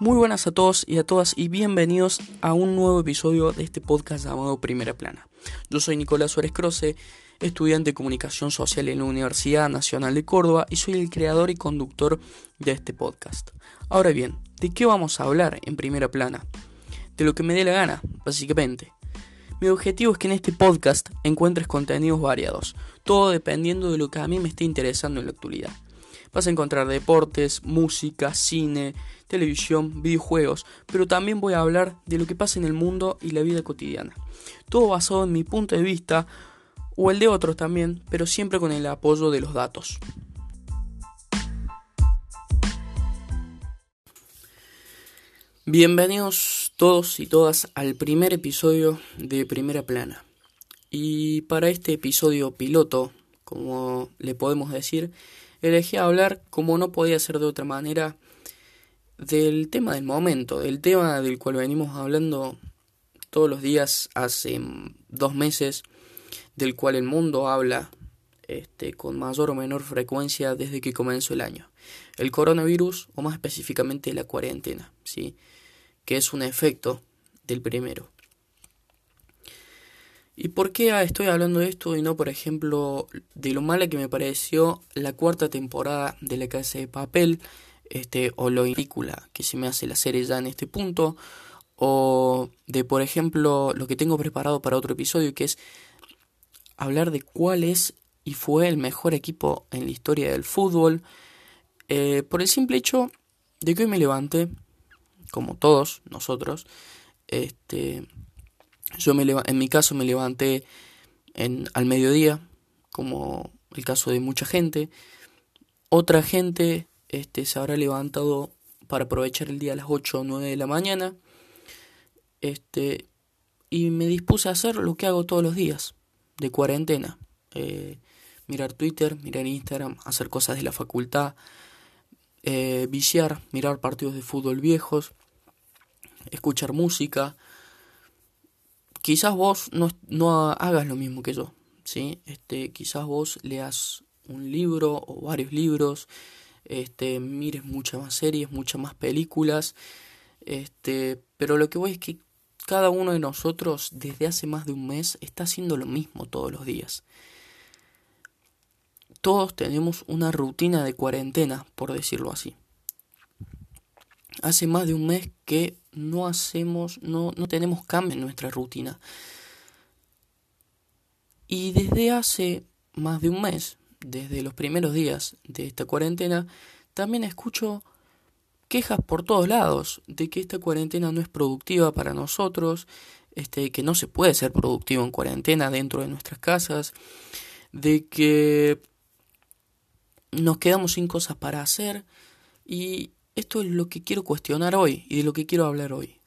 Muy buenas a todos y a todas y bienvenidos a un nuevo episodio de este podcast llamado Primera Plana. Yo soy Nicolás Suárez Croce, estudiante de Comunicación Social en la Universidad Nacional de Córdoba y soy el creador y conductor de este podcast. Ahora bien, ¿de qué vamos a hablar en Primera Plana? De lo que me dé la gana, básicamente. Mi objetivo es que en este podcast encuentres contenidos variados, todo dependiendo de lo que a mí me esté interesando en la actualidad. Vas a encontrar deportes, música, cine, televisión, videojuegos, pero también voy a hablar de lo que pasa en el mundo y la vida cotidiana. Todo basado en mi punto de vista o el de otros también, pero siempre con el apoyo de los datos. Bienvenidos todos y todas al primer episodio de Primera Plana. Y para este episodio piloto, como le podemos decir, elegí hablar, como no podía ser de otra manera, del tema del momento, del tema del cual venimos hablando todos los días hace dos meses, del cual el mundo habla este, con mayor o menor frecuencia desde que comenzó el año. El coronavirus, o más específicamente la cuarentena, ¿sí? que es un efecto del primero. ¿Y por qué estoy hablando de esto y no, por ejemplo, de lo mala que me pareció la cuarta temporada de La Casa de Papel, este, o lo película que se me hace la serie ya en este punto, o de, por ejemplo, lo que tengo preparado para otro episodio, que es hablar de cuál es y fue el mejor equipo en la historia del fútbol, eh, por el simple hecho de que hoy me levanté, como todos nosotros, este, yo me en mi caso me levanté en, al mediodía, como el caso de mucha gente. Otra gente este, se habrá levantado para aprovechar el día a las 8 o 9 de la mañana. Este, y me dispuse a hacer lo que hago todos los días, de cuarentena. Eh, mirar Twitter, mirar Instagram, hacer cosas de la facultad, eh, viciar, mirar partidos de fútbol viejos, escuchar música, quizás vos no, no, hagas lo mismo que yo, ¿sí? Este, quizás vos leas un libro o varios libros, este, mires muchas más series, muchas más películas, este, pero lo que voy es que cada uno de nosotros desde hace más de un mes está haciendo lo mismo todos los días. Todos tenemos una rutina de cuarentena, por decirlo así. Hace más de un mes que no hacemos, no, no tenemos cambio en nuestra rutina. Y desde hace más de un mes, desde los primeros días de esta cuarentena, también escucho quejas por todos lados de que esta cuarentena no es productiva para nosotros, este, que no se puede ser productivo en cuarentena dentro de nuestras casas, de que nos quedamos sin cosas para hacer y esto es lo que quiero cuestionar hoy y de lo que quiero hablar hoy.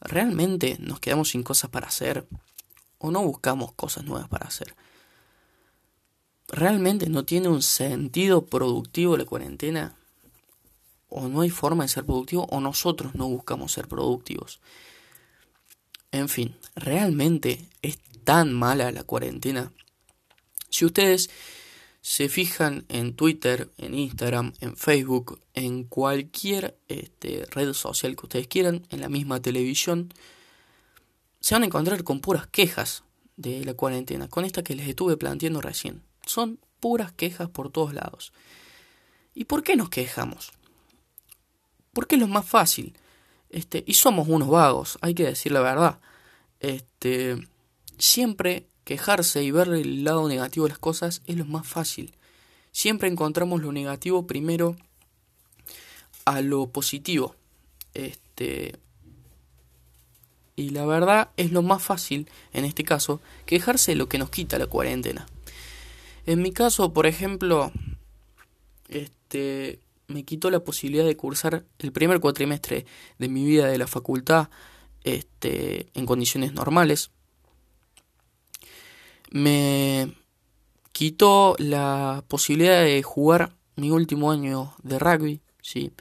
¿Realmente nos quedamos sin cosas para hacer o no buscamos cosas nuevas para hacer? ¿Realmente no tiene un sentido productivo la cuarentena? ¿O no hay forma de ser productivo o nosotros no buscamos ser productivos? En fin, ¿realmente es tan mala la cuarentena? Si ustedes se fijan en Twitter, en Instagram, en Facebook, en cualquier este, red social que ustedes quieran, en la misma televisión, se van a encontrar con puras quejas de la cuarentena, con esta que les estuve planteando recién. Son puras quejas por todos lados. ¿Y por qué nos quejamos? Porque es lo más fácil. Este, y somos unos vagos, hay que decir la verdad. Este, siempre Quejarse y ver el lado negativo de las cosas es lo más fácil. Siempre encontramos lo negativo primero a lo positivo. Este y la verdad es lo más fácil en este caso quejarse de lo que nos quita la cuarentena. En mi caso, por ejemplo, este me quitó la posibilidad de cursar el primer cuatrimestre de mi vida de la facultad este en condiciones normales me quitó la posibilidad de jugar mi último año de rugby, ¿sí?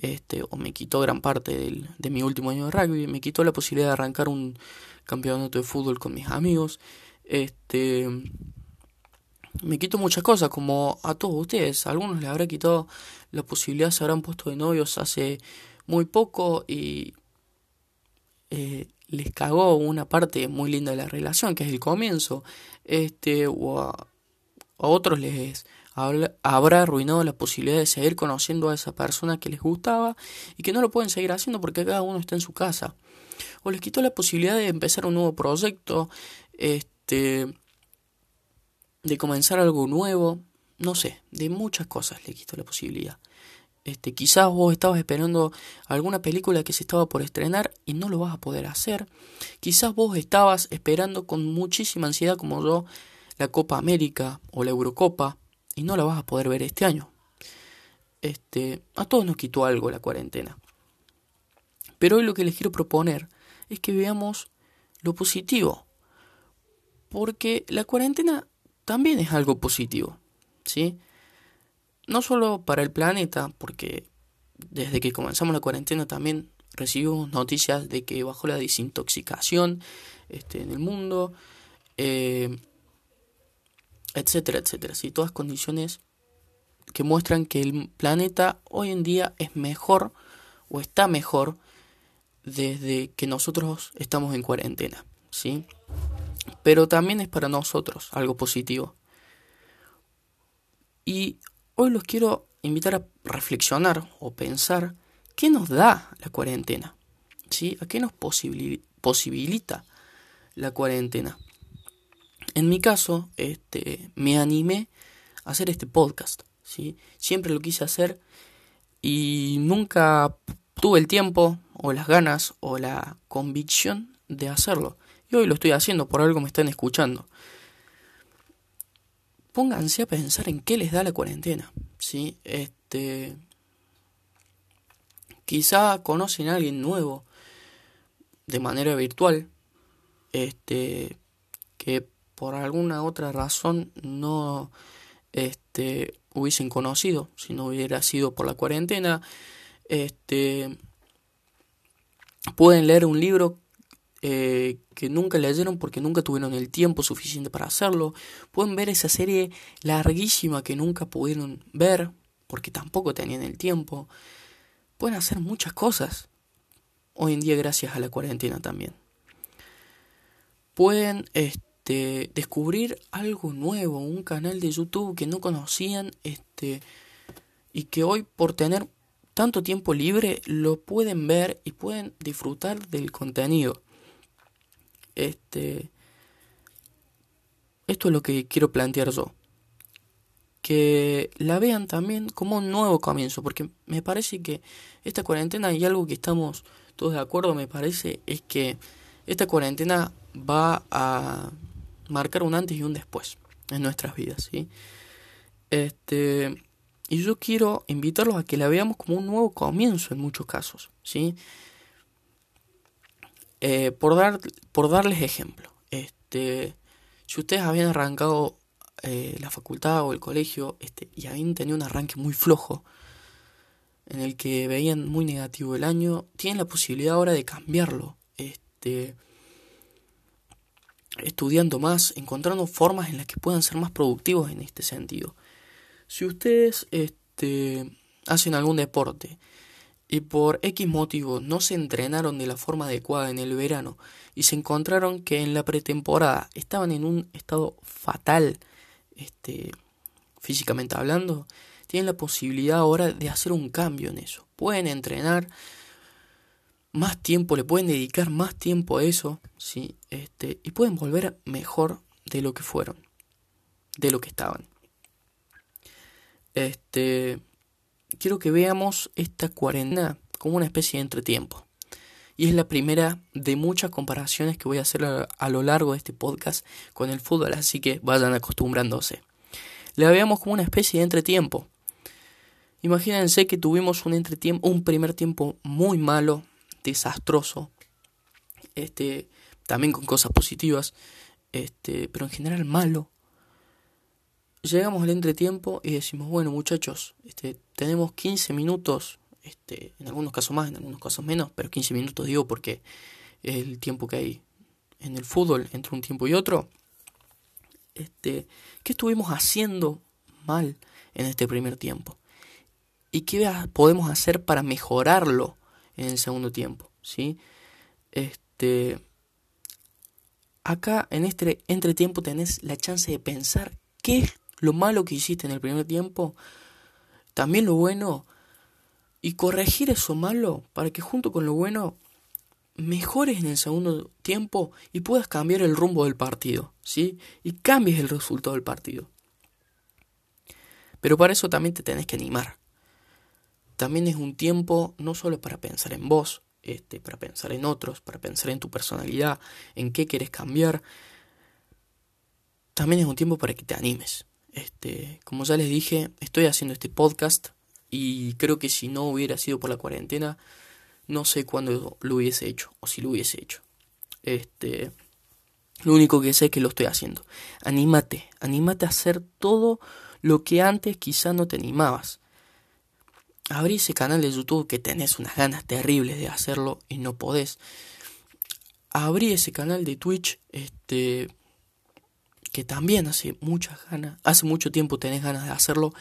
Este, o me quitó gran parte de mi último año de rugby, me quitó la posibilidad de arrancar un campeonato de fútbol con mis amigos, este, me quitó muchas cosas, como a todos ustedes, a algunos les habrá quitado la posibilidad, se habrán puesto de novios hace muy poco y eh, les cagó una parte muy linda de la relación, que es el comienzo, este, o a, otros les habrá arruinado la posibilidad de seguir conociendo a esa persona que les gustaba y que no lo pueden seguir haciendo porque cada uno está en su casa. O les quitó la posibilidad de empezar un nuevo proyecto, este, de comenzar algo nuevo, no sé, de muchas cosas le quitó la posibilidad. Este, quizás vos estabas esperando alguna película que se estaba por estrenar y no lo vas a poder hacer. Quizás vos estabas esperando con muchísima ansiedad como yo la Copa América o la Eurocopa y no la vas a poder ver este año. Este, a todos nos quitó algo la cuarentena. Pero hoy lo que les quiero proponer es que veamos lo positivo. Porque la cuarentena también es algo positivo, ¿sí? No solo para el planeta, porque desde que comenzamos la cuarentena también recibimos noticias de que bajó la desintoxicación este, en el mundo, eh, etcétera, etcétera. ¿sí? Todas condiciones que muestran que el planeta hoy en día es mejor o está mejor desde que nosotros estamos en cuarentena, ¿sí? Pero también es para nosotros algo positivo. Y Hoy los quiero invitar a reflexionar o pensar qué nos da la cuarentena, ¿sí? ¿A qué nos posibilita la cuarentena? En mi caso, este, me animé a hacer este podcast, ¿sí? Siempre lo quise hacer y nunca tuve el tiempo o las ganas o la convicción de hacerlo. Y hoy lo estoy haciendo, por algo me están escuchando pónganse a pensar en qué les da la cuarentena. ¿sí? Este, quizá conocen a alguien nuevo de manera virtual, este, que por alguna otra razón no este, hubiesen conocido si no hubiera sido por la cuarentena. Este, pueden leer un libro eh, que nunca leyeron porque nunca tuvieron el tiempo suficiente para hacerlo. Pueden ver esa serie larguísima que nunca pudieron ver porque tampoco tenían el tiempo. Pueden hacer muchas cosas hoy en día gracias a la cuarentena también. Pueden este, descubrir algo nuevo, un canal de YouTube que no conocían este, y que hoy por tener tanto tiempo libre lo pueden ver y pueden disfrutar del contenido. Este, esto es lo que quiero plantear yo. Que la vean también como un nuevo comienzo, porque me parece que esta cuarentena y algo que estamos todos de acuerdo, me parece, es que esta cuarentena va a marcar un antes y un después en nuestras vidas, ¿sí? Este, y yo quiero invitarlos a que la veamos como un nuevo comienzo en muchos casos, ¿sí? Eh, por, dar, por darles ejemplo, este, si ustedes habían arrancado eh, la facultad o el colegio este, y habían tenido un arranque muy flojo, en el que veían muy negativo el año, tienen la posibilidad ahora de cambiarlo, este, estudiando más, encontrando formas en las que puedan ser más productivos en este sentido. Si ustedes este, hacen algún deporte, y por X motivo no se entrenaron de la forma adecuada en el verano y se encontraron que en la pretemporada estaban en un estado fatal, este, físicamente hablando, tienen la posibilidad ahora de hacer un cambio en eso. Pueden entrenar más tiempo, le pueden dedicar más tiempo a eso, ¿sí? este, y pueden volver mejor de lo que fueron, de lo que estaban. Este, quiero que veamos esta cuarentena como una especie de entretiempo. Y es la primera de muchas comparaciones que voy a hacer a, lo largo de este podcast con el fútbol, así que vayan acostumbrándose. La veamos como una especie de entretiempo. Imagínense que tuvimos un entretiempo, un primer tiempo muy malo, desastroso, este, también con cosas positivas, este, pero en general malo, llegamos al entretiempo y decimos, bueno muchachos, este, tenemos 15 minutos, este, en algunos casos más, en algunos casos menos, pero 15 minutos digo porque es el tiempo que hay en el fútbol entre un tiempo y otro. Este, ¿Qué estuvimos haciendo mal en este primer tiempo? ¿Y qué podemos hacer para mejorarlo en el segundo tiempo, ¿sí? Este acá en este entretiempo tenés la chance de pensar qué lo malo que hiciste en el primer tiempo, también lo bueno y corregir eso malo para que junto con lo bueno mejores en el segundo tiempo y puedas cambiar el rumbo del partido, ¿sí? Y cambies el resultado del partido. Pero para eso también te tenés que animar. También es un tiempo no solo para pensar en vos, este, para pensar en otros, para pensar en tu personalidad, en qué quieres cambiar. También es un tiempo para que te animes. Este, como ya les dije, estoy haciendo este podcast y creo que si no hubiera sido por la cuarentena, no sé cuándo lo hubiese hecho o si lo hubiese hecho. Este, lo único que sé es que lo estoy haciendo. Anímate, anímate a hacer todo lo que antes quizá no te animabas. Abrí ese canal de YouTube que tenés unas ganas terribles de hacerlo y no podés. Abrí ese canal de Twitch, este, que también hace muchas ganas, hace mucho tiempo tenés ganas de hacerlo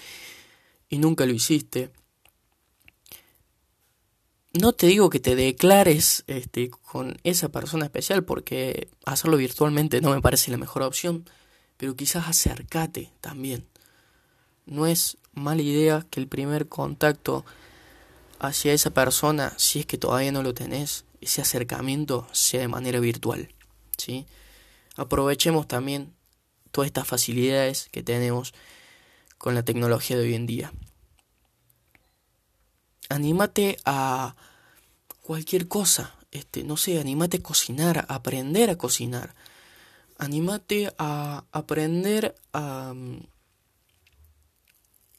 y nunca lo hiciste no te digo que te declares este, con esa persona especial porque hacerlo virtualmente no me parece la mejor opción, pero quizás acércate también. No es mala idea que el primer contacto hacia esa persona, si es que todavía no lo tenés, ese acercamiento sea de manera virtual. ¿sí? Aprovechemos también todas estas facilidades que tenemos con la tecnología de hoy en día anímate a cualquier cosa. Este, no sé, anímate a cocinar, a aprender a cocinar. Anímate a aprender a, mm,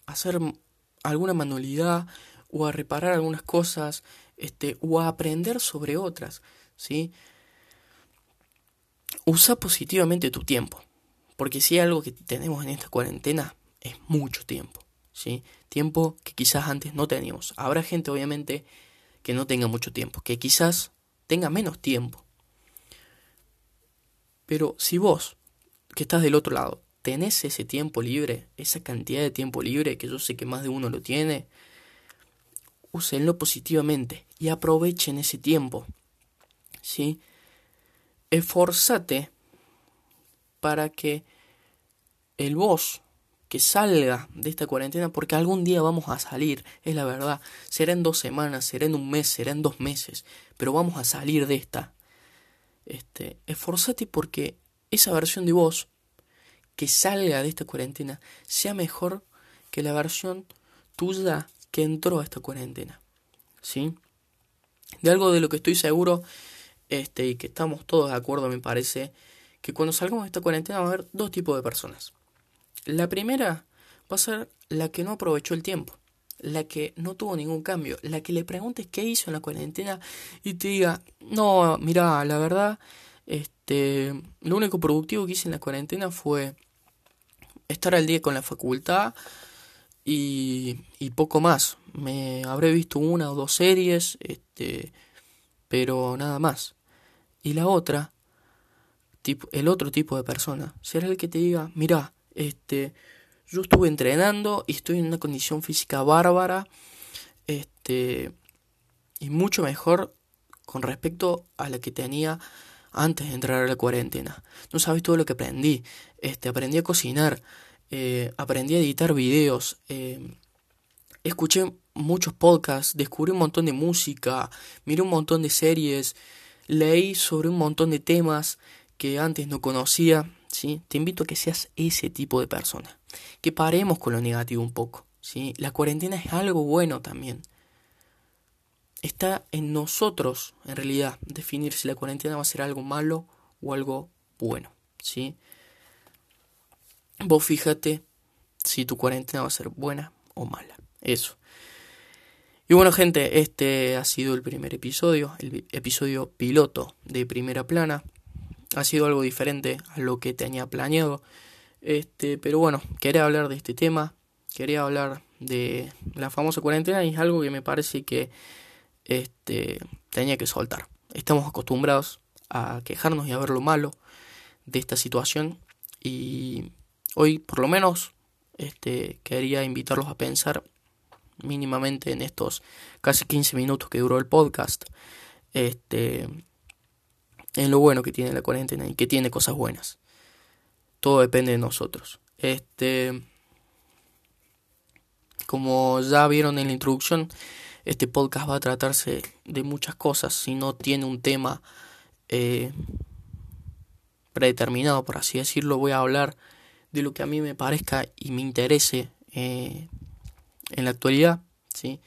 hacer alguna manualidad o a reparar algunas cosas, este, o a aprender sobre otras, ¿sí? Usa positivamente tu tiempo, porque si algo que tenemos en esta cuarentena es mucho tiempo. ¿sí? Tiempo que quizás antes no teníamos. Habrá gente, obviamente, que no tenga mucho tiempo, que quizás tenga menos tiempo. Pero si vos, que estás del otro lado, tenés ese tiempo libre, esa cantidad de tiempo libre, que yo sé que más de uno lo tiene, úsenlo positivamente y aprovechen ese tiempo. ¿Sí? Esforzate para que el vos que salga de esta cuarentena porque algún día vamos a salir, es la verdad. Será en dos semanas, será en un mes, será en dos meses, pero vamos a salir de esta. Este, esforzate porque esa versión de vos que salga de esta cuarentena sea mejor que la versión tuya que entró a esta cuarentena. ¿Sí? De algo de lo que estoy seguro este, y que estamos todos de acuerdo, me parece, que cuando salgamos de esta cuarentena va a haber dos tipos de personas. La primera va a ser la que no aprovechó el tiempo, la que no tuvo ningún cambio, la que le preguntes qué hizo en la cuarentena y te diga, no, mira, la verdad, este, lo único productivo que hice en la cuarentena fue estar al día con la facultad y, y poco más. Me habré visto una o dos series, este, pero nada más. Y la otra, el otro tipo de persona, será el que te diga, mira, este, yo estuve entrenando y estoy en una condición física bárbara. Este, y mucho mejor con respecto a la que tenía antes de entrar a la cuarentena. No sabes todo lo que aprendí. Este, aprendí a cocinar, eh, aprendí a editar videos, eh, escuché muchos podcasts, descubrí un montón de música, miré un montón de series, leí sobre un montón de temas que antes no conocía. ¿sí? Te invito a que seas ese tipo de persona. Que paremos con lo negativo un poco, ¿sí? La cuarentena es algo bueno también. Está en nosotros, en realidad, definir si la cuarentena va a ser algo malo o algo bueno, ¿sí? Vos fíjate si tu cuarentena va a ser buena o mala. Eso. Y bueno, gente, este ha sido el primer episodio, el episodio piloto de Primera Plana ha sido algo diferente a lo que tenía planeado. Este, pero bueno, quería hablar de este tema, quería hablar de la famosa cuarentena y es algo que me parece que este, tenía que soltar. Estamos acostumbrados a quejarnos y a ver lo malo de esta situación y hoy por lo menos este, quería invitarlos a pensar mínimamente en estos casi 15 minutos que duró el podcast. Este, en lo bueno que tiene la cuarentena y que tiene cosas buenas. Todo depende de nosotros. Este, como ya vieron en la introducción, este podcast va a tratarse de muchas cosas. Si no tiene un tema eh, predeterminado, por así decirlo, voy a hablar de lo que a mí me parezca y me interese eh, en la actualidad. ¿sí?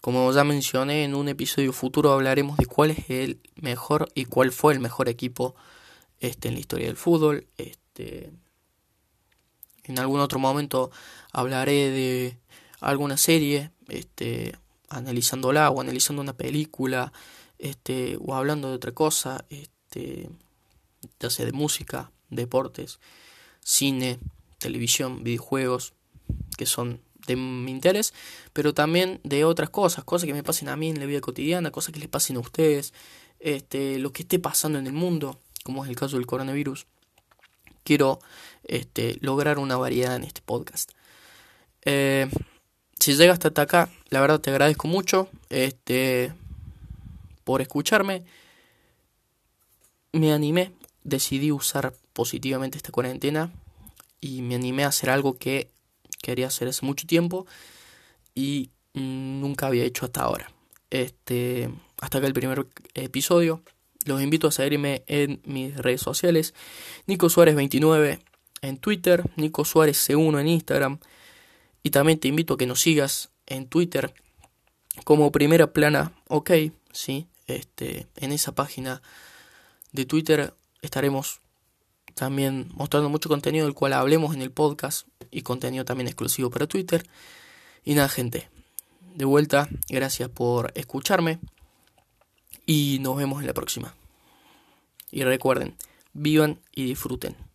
Como ya mencioné en un episodio futuro hablaremos de cuál es el mejor y cuál fue el mejor equipo este, en la historia del fútbol. Este, en algún otro momento hablaré de alguna serie, este, analizándola o analizando una película, este, o hablando de otra cosa, este, ya sea de música, deportes, cine, televisión, videojuegos, que son de mi interés, pero también de otras cosas, cosas que me pasen a mí en la vida cotidiana, cosas que les pasen a ustedes, este, lo que esté pasando en el mundo, como es el caso del coronavirus. Quiero este, lograr una variedad en este podcast. Eh, si llegas hasta acá, la verdad te agradezco mucho este, por escucharme. Me animé, decidí usar positivamente esta cuarentena y me animé a hacer algo que quería hacer hace mucho tiempo y nunca había hecho hasta ahora. Este, hasta acá el primer episodio. Los invito a seguirme en mis redes sociales. Nico Suárez 29 en Twitter, Nico Suárez C1 en Instagram. Y también te invito a que nos sigas en Twitter como primera plana, ok, sí, este, en esa página de Twitter estaremos también mostrando mucho contenido del cual hablemos en el podcast y contenido también exclusivo para Twitter. Y nada, gente, de vuelta, gracias por escucharme y nos vemos en la próxima. Y recuerden, vivan y disfruten.